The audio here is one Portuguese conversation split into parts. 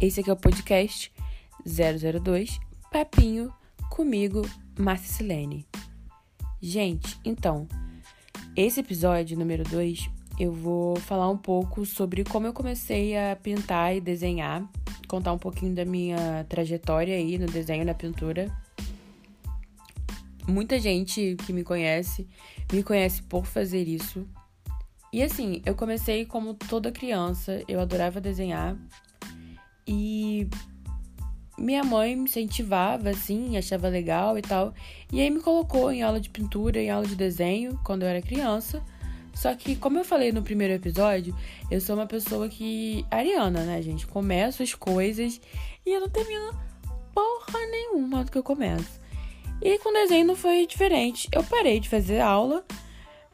Esse aqui é o podcast 002 Papinho comigo, Márcia Silene. Gente, então, esse episódio número 2 eu vou falar um pouco sobre como eu comecei a pintar e desenhar, contar um pouquinho da minha trajetória aí no desenho e na pintura. Muita gente que me conhece me conhece por fazer isso. E assim, eu comecei como toda criança, eu adorava desenhar, e minha mãe me incentivava, assim, achava legal e tal. E aí me colocou em aula de pintura, em aula de desenho, quando eu era criança. Só que, como eu falei no primeiro episódio, eu sou uma pessoa que. ariana, né, gente? Começo as coisas e eu não termino porra nenhuma do que eu começo. E com desenho não foi diferente. Eu parei de fazer aula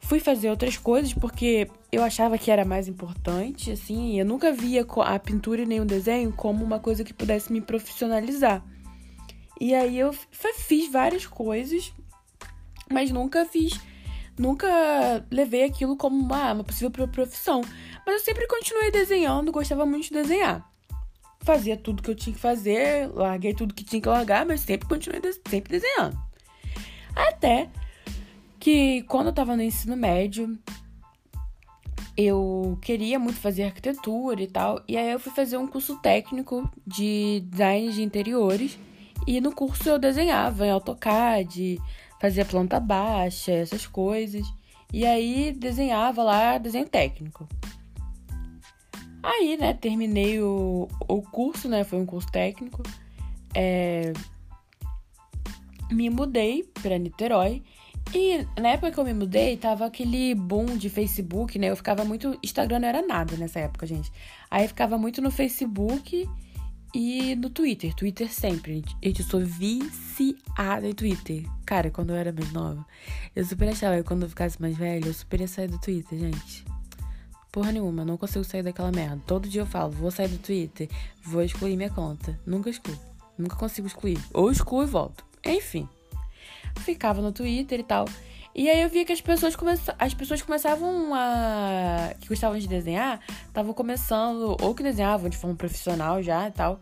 fui fazer outras coisas porque eu achava que era mais importante, assim, eu nunca via a pintura e nem o desenho como uma coisa que pudesse me profissionalizar. E aí eu fiz várias coisas, mas nunca fiz, nunca levei aquilo como uma, uma possível profissão. Mas eu sempre continuei desenhando, gostava muito de desenhar. Fazia tudo que eu tinha que fazer, larguei tudo que tinha que largar, mas sempre continuei sempre desenhando. Até que quando eu tava no ensino médio, eu queria muito fazer arquitetura e tal, e aí eu fui fazer um curso técnico de design de interiores, e no curso eu desenhava em AutoCAD, fazia planta baixa, essas coisas, e aí desenhava lá desenho técnico. Aí, né, terminei o, o curso, né, foi um curso técnico, é, me mudei para Niterói e na época que eu me mudei, tava aquele boom de Facebook, né? Eu ficava muito. Instagram não era nada nessa época, gente. Aí ficava muito no Facebook e no Twitter. Twitter sempre. Gente, eu sou viciada em Twitter. Cara, quando eu era mais nova, eu super achava que quando eu ficasse mais velha, eu super ia sair do Twitter, gente. Porra nenhuma, não consigo sair daquela merda. Todo dia eu falo, vou sair do Twitter, vou excluir minha conta. Nunca excluo. Nunca consigo excluir. Ou excluo e volto. Enfim ficava no Twitter e tal. E aí eu via que as pessoas, come... as pessoas começavam a. que gostavam de desenhar, estavam começando, ou que desenhavam de forma profissional já e tal.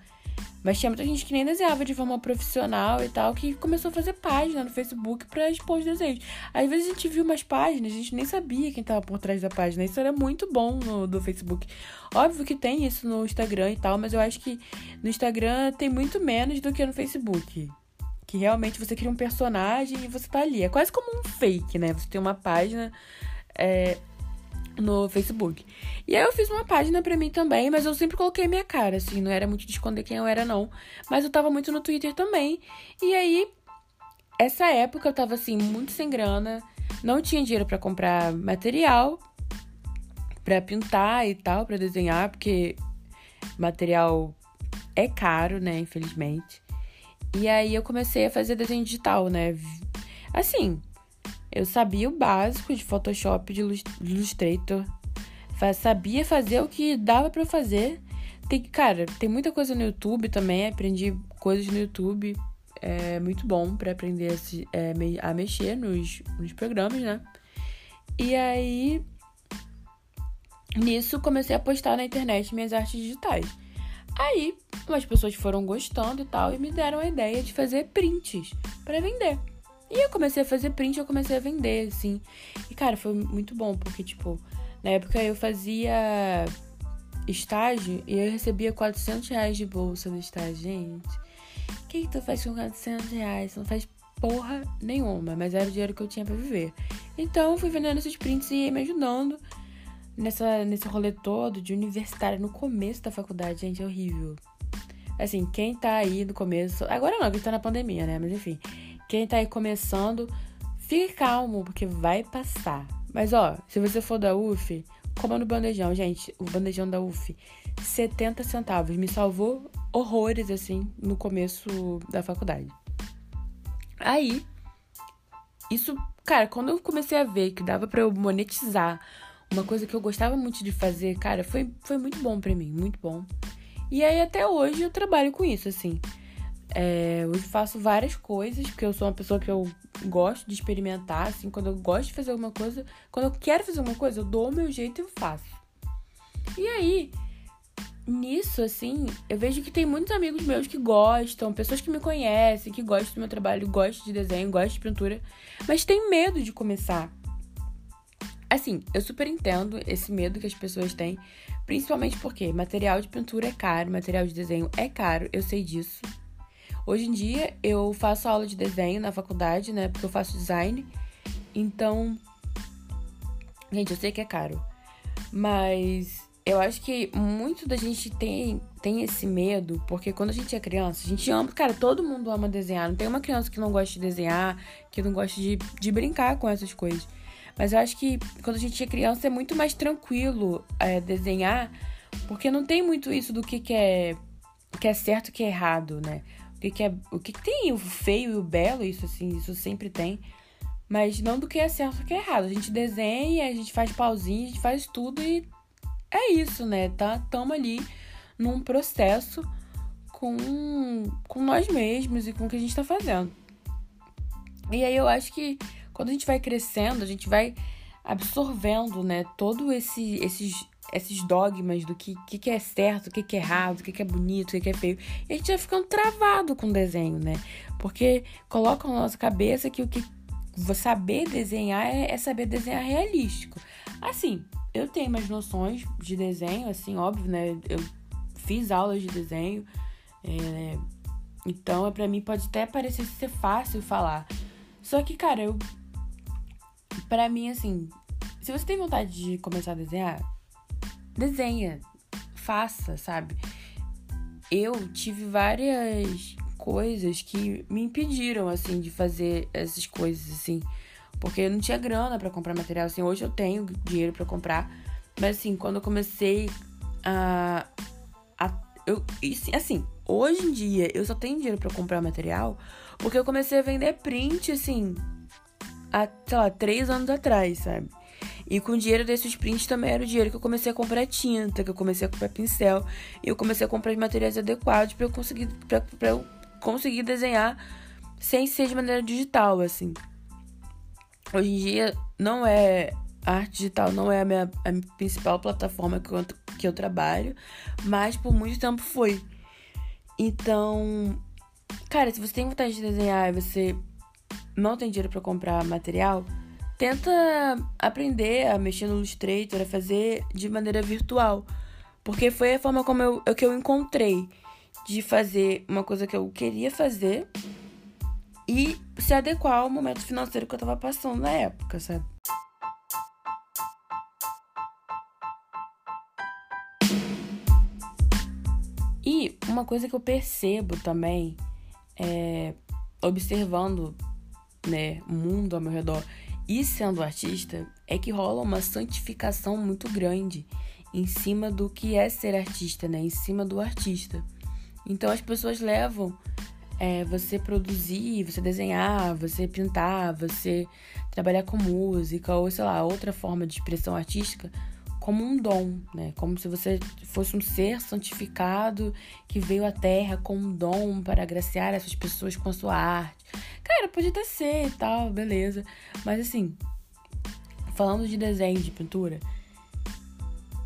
Mas tinha muita gente que nem desenhava de forma profissional e tal, que começou a fazer página no Facebook para expor os desenhos. Às vezes a gente viu umas páginas, a gente nem sabia quem tava por trás da página. Isso era muito bom no do Facebook. Óbvio que tem isso no Instagram e tal, mas eu acho que no Instagram tem muito menos do que no Facebook. Que realmente você cria um personagem e você tá ali. É quase como um fake, né? Você tem uma página é, no Facebook. E aí eu fiz uma página para mim também, mas eu sempre coloquei minha cara, assim, não era muito de esconder quem eu era, não. Mas eu tava muito no Twitter também. E aí, essa época eu tava assim, muito sem grana, não tinha dinheiro para comprar material para pintar e tal, para desenhar, porque material é caro, né, infelizmente. E aí eu comecei a fazer desenho digital, né? Assim, eu sabia o básico de Photoshop, de Illustrator. Sabia fazer o que dava para fazer. Tem, cara, tem muita coisa no YouTube também. Aprendi coisas no YouTube. É muito bom para aprender a, se, é, a mexer nos, nos programas, né? E aí, nisso, comecei a postar na internet minhas artes digitais. Aí, umas pessoas foram gostando e tal e me deram a ideia de fazer prints para vender. E eu comecei a fazer print, eu comecei a vender, assim. E, cara, foi muito bom, porque, tipo, na época eu fazia estágio e eu recebia 400 reais de bolsa no estágio. Gente, o que, que tu faz com 400 reais? Você não faz porra nenhuma, mas era o dinheiro que eu tinha para viver. Então, eu fui vendendo esses prints e me ajudando nessa, nesse rolê todo de universitário no começo da faculdade, gente, é horrível. Assim, quem tá aí no começo. Agora não, que tá na pandemia, né? Mas enfim. Quem tá aí começando, fique calmo, porque vai passar. Mas ó, se você for da UF, coma no bandejão, gente. O bandejão da UF, 70 centavos. Me salvou horrores, assim, no começo da faculdade. Aí, isso, cara, quando eu comecei a ver que dava para eu monetizar uma coisa que eu gostava muito de fazer, cara, foi, foi muito bom para mim, muito bom. E aí até hoje eu trabalho com isso, assim. É, hoje faço várias coisas, porque eu sou uma pessoa que eu gosto de experimentar, assim, quando eu gosto de fazer alguma coisa, quando eu quero fazer alguma coisa, eu dou o meu jeito e eu faço. E aí, nisso, assim, eu vejo que tem muitos amigos meus que gostam, pessoas que me conhecem, que gostam do meu trabalho, gostam de desenho, gostam de pintura, mas tem medo de começar. Assim, eu super entendo esse medo que as pessoas têm, principalmente porque material de pintura é caro, material de desenho é caro, eu sei disso. Hoje em dia eu faço aula de desenho na faculdade, né? Porque eu faço design. Então, gente, eu sei que é caro. Mas eu acho que muito da gente tem, tem esse medo, porque quando a gente é criança, a gente ama, cara, todo mundo ama desenhar. Não tem uma criança que não gosta de desenhar, que não gosta de, de brincar com essas coisas. Mas eu acho que quando a gente é criança é muito mais tranquilo é, desenhar, porque não tem muito isso do que, que é que é certo e que é errado, né? O que, que é. O que, que tem o feio e o belo, isso assim, isso sempre tem. Mas não do que é certo e o que é errado. A gente desenha, a gente faz pauzinho, a gente faz tudo e é isso, né? Tá, tamo ali num processo com, com nós mesmos e com o que a gente tá fazendo. E aí eu acho que quando a gente vai crescendo, a gente vai absorvendo, né, todo esse, esses, esses dogmas do que, que, que é certo, o que, que é errado, o que, que é bonito, o que, que é feio. E a gente vai ficando travado com o desenho, né? Porque coloca na nossa cabeça que o que saber desenhar é, é saber desenhar realístico. Assim, eu tenho umas noções de desenho, assim, óbvio, né? Eu fiz aulas de desenho, é, então para mim pode até parecer ser fácil falar. Só que, cara, eu para mim, assim, se você tem vontade de começar a desenhar, desenha, faça, sabe? Eu tive várias coisas que me impediram, assim, de fazer essas coisas, assim. Porque eu não tinha grana para comprar material, assim. Hoje eu tenho dinheiro para comprar. Mas, assim, quando eu comecei a. a eu, assim, hoje em dia eu só tenho dinheiro para comprar material porque eu comecei a vender print, assim, há, sei lá, três anos atrás, sabe? E com o dinheiro desses prints também era o dinheiro que eu comecei a comprar tinta, que eu comecei a comprar pincel. E eu comecei a comprar os materiais adequados para eu conseguir pra, pra eu conseguir desenhar sem ser de maneira digital, assim. Hoje em dia não é a arte digital não é a minha, a minha principal plataforma que eu, que eu trabalho, mas por muito tempo foi. Então, cara, se você tem vontade de desenhar e você não tem dinheiro para comprar material, tenta aprender a mexer no Illustrator, a fazer de maneira virtual. Porque foi a forma como eu, que eu encontrei de fazer uma coisa que eu queria fazer e se adequar ao momento financeiro que eu tava passando na época, sabe? E uma coisa que eu percebo também, é, observando né, mundo ao meu redor e sendo artista, é que rola uma santificação muito grande em cima do que é ser artista, né? Em cima do artista. Então as pessoas levam é, você produzir, você desenhar, você pintar, você trabalhar com música ou sei lá, outra forma de expressão artística como um dom, né? Como se você fosse um ser santificado que veio à Terra com um dom para agraciar essas pessoas com a sua arte. Cara, pode até ser e tal, beleza. Mas assim, falando de desenho, de pintura,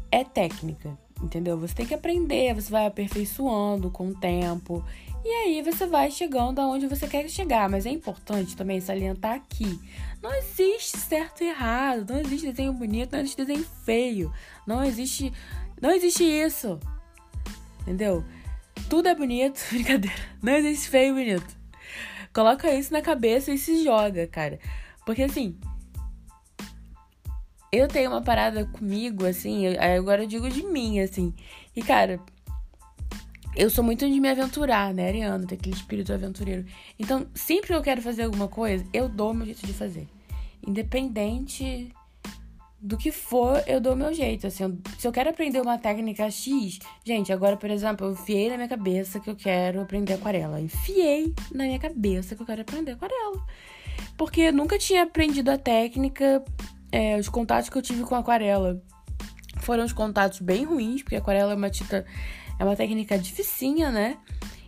é técnica, entendeu? Você tem que aprender, você vai aperfeiçoando com o tempo. E aí você vai chegando aonde você quer chegar. Mas é importante também salientar aqui. Não existe certo e errado. Não existe desenho bonito, não existe desenho feio. Não existe. Não existe isso. Entendeu? Tudo é bonito. Brincadeira. Não existe feio e bonito. Coloca isso na cabeça e se joga, cara. Porque assim, eu tenho uma parada comigo, assim, agora eu digo de mim, assim. E, cara, eu sou muito de me aventurar, né, Ariana? Tem aquele espírito aventureiro. Então, sempre que eu quero fazer alguma coisa, eu dou meu jeito de fazer. Independente do que for, eu dou meu jeito. Assim, se eu quero aprender uma técnica X, gente, agora, por exemplo, eu enfiei na minha cabeça que eu quero aprender aquarela. Enfiei na minha cabeça que eu quero aprender aquarela. Porque eu nunca tinha aprendido a técnica é, os contatos que eu tive com aquarela foram os contatos bem ruins, porque aquarela é uma tinta, é uma técnica dificinha, né?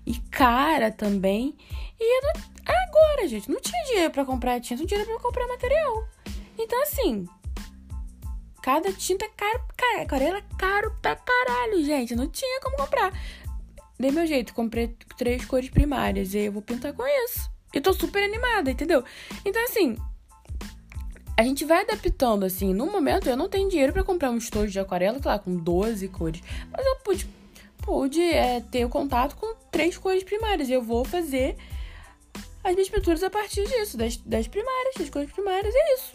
E cara também. E não, agora, gente, não tinha dinheiro para comprar tinta, não tinha dinheiro pra comprar material. Então, assim, cada tinta é caro, aquarela é caro pra caralho, gente. Não tinha como comprar. Dei meu jeito, comprei três cores primárias e eu vou pintar com isso. E tô super animada, entendeu? Então, assim, a gente vai adaptando, assim. No momento, eu não tenho dinheiro para comprar um estojo de aquarela, claro, com 12 cores. Mas eu pude, pude é, ter o contato com três cores primárias. E eu vou fazer as minhas pinturas a partir disso, das, das primárias, das cores primárias, é isso.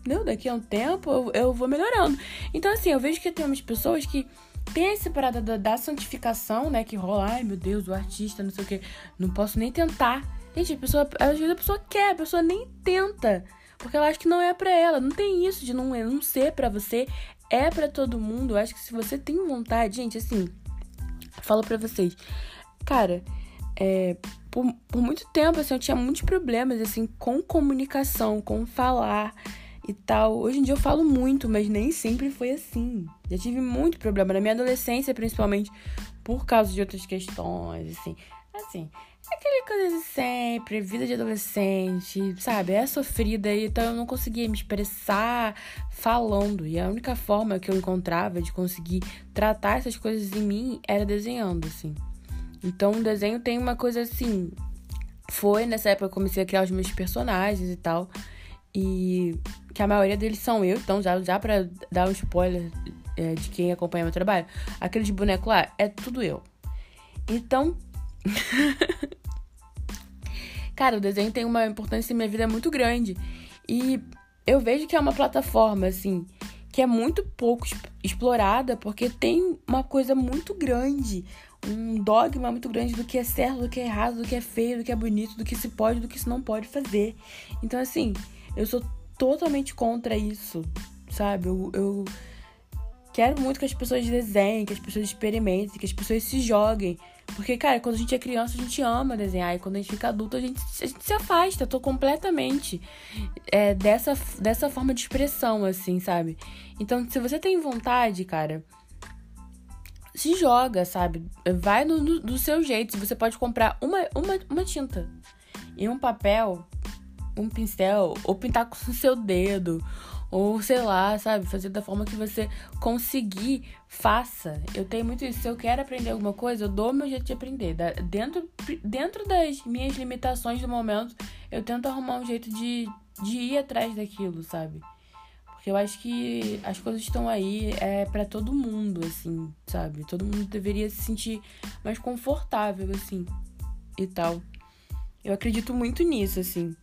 Entendeu? Daqui a um tempo eu, eu vou melhorando. Então, assim, eu vejo que tem umas pessoas que tem essa parada da, da santificação, né? Que rola, ai meu Deus, o artista, não sei o que. Não posso nem tentar. Gente, a pessoa, às vezes a pessoa quer, a pessoa nem tenta. Porque ela acha que não é para ela. Não tem isso de não, não ser para você. É para todo mundo. Eu acho que se você tem vontade, gente, assim, falo para vocês. Cara, é, por, por muito tempo, assim, eu tinha muitos problemas, assim, com comunicação, com falar e tal. Hoje em dia eu falo muito, mas nem sempre foi assim. Já tive muito problema na minha adolescência, principalmente por causa de outras questões, assim. Assim, aquele coisa de sempre, vida de adolescente, sabe? É sofrida, então eu não conseguia me expressar falando. E a única forma que eu encontrava de conseguir tratar essas coisas em mim era desenhando, assim. Então o desenho tem uma coisa assim. Foi nessa época que eu comecei a criar os meus personagens e tal. E que a maioria deles são eu, então já, já pra dar um spoiler é, de quem acompanha meu trabalho, aqueles bonecos lá é tudo eu. Então. Cara, o desenho tem uma importância em minha vida muito grande. E eu vejo que é uma plataforma, assim, que é muito pouco explorada, porque tem uma coisa muito grande, um dogma muito grande do que é certo, do que é errado, do que é feio, do que é bonito, do que se pode, do que se não pode fazer. Então, assim, eu sou totalmente contra isso, sabe? Eu, eu quero muito que as pessoas desenhem, que as pessoas experimentem, que as pessoas se joguem. Porque, cara, quando a gente é criança, a gente ama desenhar. E quando a gente fica adulto, a gente, a gente se afasta. Eu tô completamente é, dessa, dessa forma de expressão, assim, sabe? Então, se você tem vontade, cara, se joga, sabe? Vai no, no, do seu jeito. Você pode comprar uma, uma, uma tinta e um papel um pincel, ou pintar com o seu dedo, ou sei lá, sabe? Fazer da forma que você conseguir, faça. Eu tenho muito isso. Se eu quero aprender alguma coisa, eu dou meu jeito de aprender. Dentro, dentro das minhas limitações do momento, eu tento arrumar um jeito de, de ir atrás daquilo, sabe? Porque eu acho que as coisas estão aí é para todo mundo, assim, sabe? Todo mundo deveria se sentir mais confortável, assim, e tal. Eu acredito muito nisso, assim.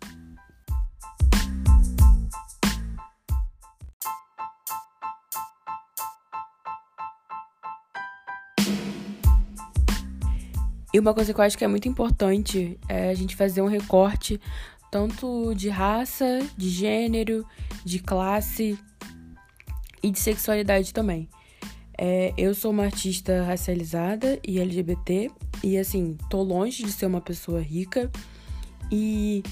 E uma coisa que eu acho que é muito importante é a gente fazer um recorte tanto de raça, de gênero, de classe e de sexualidade também. É, eu sou uma artista racializada e LGBT, e assim, tô longe de ser uma pessoa rica. E,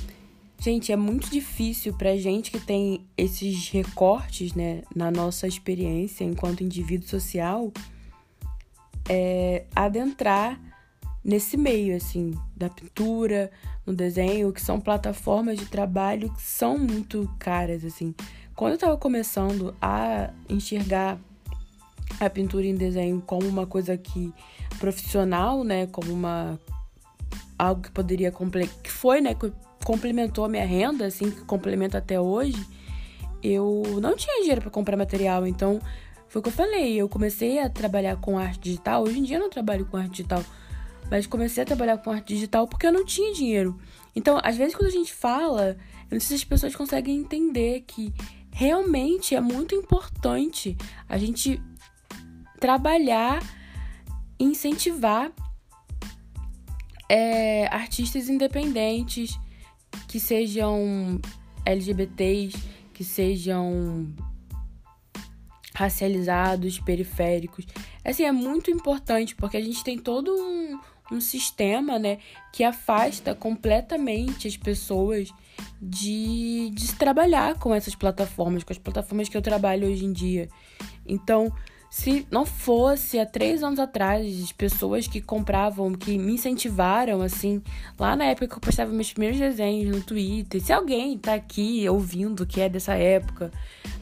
gente, é muito difícil pra gente que tem esses recortes, né, na nossa experiência enquanto indivíduo social, é, adentrar nesse meio, assim, da pintura, no desenho, que são plataformas de trabalho que são muito caras, assim. Quando eu tava começando a enxergar a pintura em desenho como uma coisa que profissional, né, como uma algo que poderia que foi, né, que complementou a minha renda, assim, que complementa até hoje, eu não tinha dinheiro para comprar material, então foi o que eu falei, eu comecei a trabalhar com arte digital, hoje em dia eu não trabalho com arte digital, mas comecei a trabalhar com arte digital porque eu não tinha dinheiro. Então, às vezes, quando a gente fala, eu não sei se as pessoas conseguem entender que realmente é muito importante a gente trabalhar incentivar é, artistas independentes que sejam LGBTs, que sejam racializados, periféricos. Assim, é muito importante porque a gente tem todo um, um sistema, né, que afasta completamente as pessoas de, de se trabalhar com essas plataformas, com as plataformas que eu trabalho hoje em dia. Então, se não fosse há três anos atrás as pessoas que compravam, que me incentivaram, assim, lá na época que eu postava meus primeiros desenhos no Twitter, se alguém tá aqui ouvindo que é dessa época,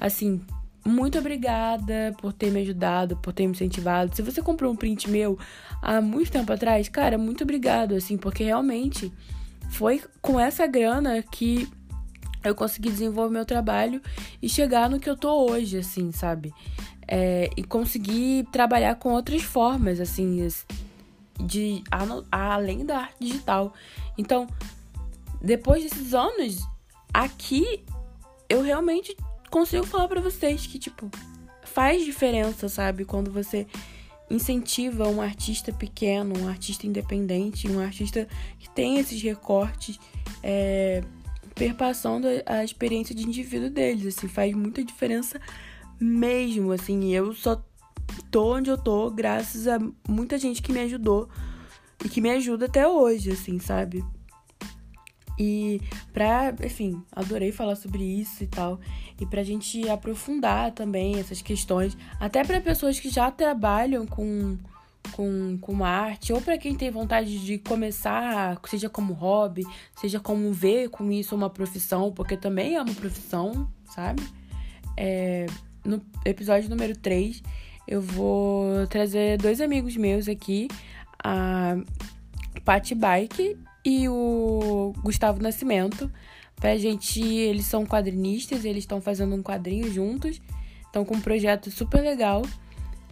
assim, muito obrigada por ter me ajudado, por ter me incentivado. Se você comprou um print meu há muito tempo atrás, cara, muito obrigado, assim, porque realmente foi com essa grana que eu consegui desenvolver meu trabalho e chegar no que eu tô hoje, assim, sabe? É, e conseguir trabalhar com outras formas, assim, de além da arte digital. Então, depois desses anos, aqui eu realmente consigo falar para vocês que, tipo, faz diferença, sabe? Quando você incentiva um artista pequeno, um artista independente, um artista que tem esses recortes, é, perpassando a experiência de indivíduo deles, assim, faz muita diferença mesmo, assim, eu só tô onde eu tô graças a muita gente que me ajudou e que me ajuda até hoje, assim, sabe? E pra, enfim, adorei falar sobre isso e tal. E pra gente aprofundar também essas questões, até para pessoas que já trabalham com, com, com arte, ou para quem tem vontade de começar, seja como hobby, seja como ver com isso uma profissão, porque também é uma profissão, sabe? É, no episódio número 3, eu vou trazer dois amigos meus aqui, a Pat Bike e o Gustavo Nascimento. Pra gente, eles são quadrinistas, eles estão fazendo um quadrinho juntos, estão com um projeto super legal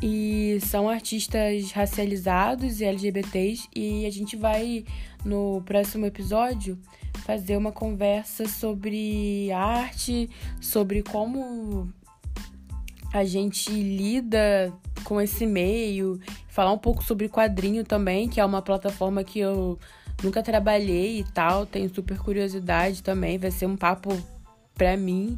e são artistas racializados e LGBTs e a gente vai no próximo episódio fazer uma conversa sobre arte, sobre como a gente lida com esse meio, falar um pouco sobre quadrinho também, que é uma plataforma que eu nunca trabalhei e tal, tenho super curiosidade também, vai ser um papo pra mim.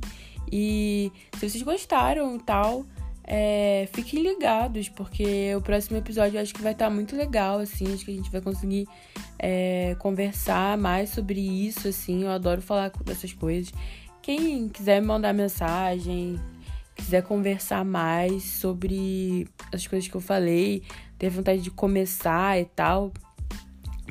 E se vocês gostaram e tal, é, fiquem ligados, porque o próximo episódio eu acho que vai estar tá muito legal, assim, acho que a gente vai conseguir é, conversar mais sobre isso, assim, eu adoro falar dessas coisas. Quem quiser me mandar mensagem, quiser conversar mais sobre as coisas que eu falei, ter vontade de começar e tal,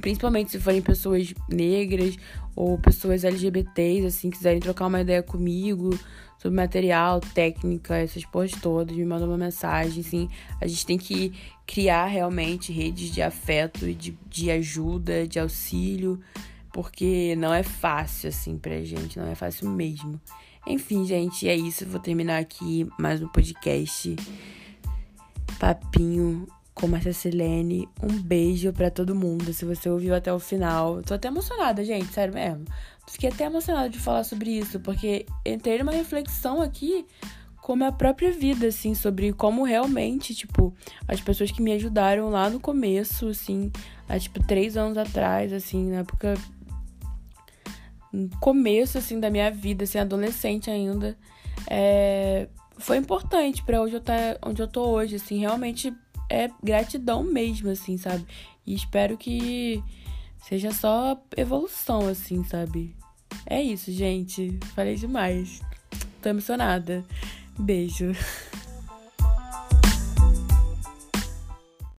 principalmente se forem pessoas negras ou pessoas LGBTs, assim, quiserem trocar uma ideia comigo sobre material, técnica, essas porras todas, me mandam uma mensagem, assim. A gente tem que criar realmente redes de afeto e de, de ajuda, de auxílio, porque não é fácil, assim, pra gente, não é fácil mesmo. Enfim, gente, é isso. Vou terminar aqui mais um podcast. Papinho com Marcia Silene. Um beijo para todo mundo. Se você ouviu até o final. Tô até emocionada, gente, sério mesmo. Fiquei até emocionada de falar sobre isso, porque entrei numa reflexão aqui com a própria vida, assim, sobre como realmente, tipo, as pessoas que me ajudaram lá no começo, assim, há, tipo, três anos atrás, assim, na época começo assim da minha vida, assim, adolescente ainda, é, foi importante para hoje eu tá onde eu tô hoje, assim, realmente é gratidão mesmo, assim, sabe? E espero que seja só evolução, assim, sabe? É isso, gente. Falei demais. Tô emocionada. Beijo.